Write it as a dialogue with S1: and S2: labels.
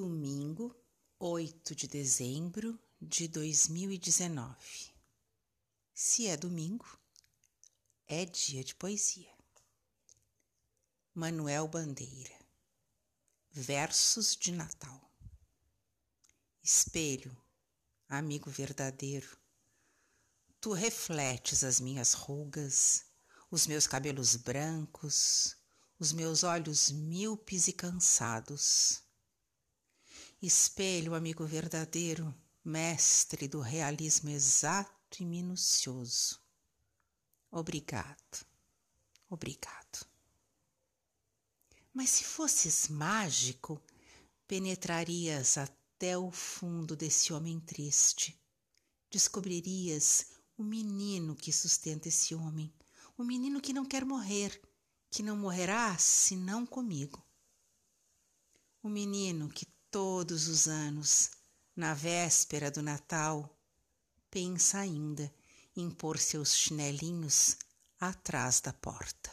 S1: Domingo, 8 de dezembro de 2019. Se é domingo, é dia de poesia. Manuel Bandeira. Versos de Natal. Espelho, amigo verdadeiro, tu refletes as minhas rugas, os meus cabelos brancos, os meus olhos míopes e cansados Espelho, amigo verdadeiro, mestre do realismo exato e minucioso. Obrigado, obrigado. Mas se fosses mágico, penetrarias até o fundo desse homem triste. Descobririas o menino que sustenta esse homem, o menino que não quer morrer, que não morrerá senão comigo. O menino que todos os anos, na véspera do Natal, pensa ainda em pôr seus chinelinhos atrás da porta.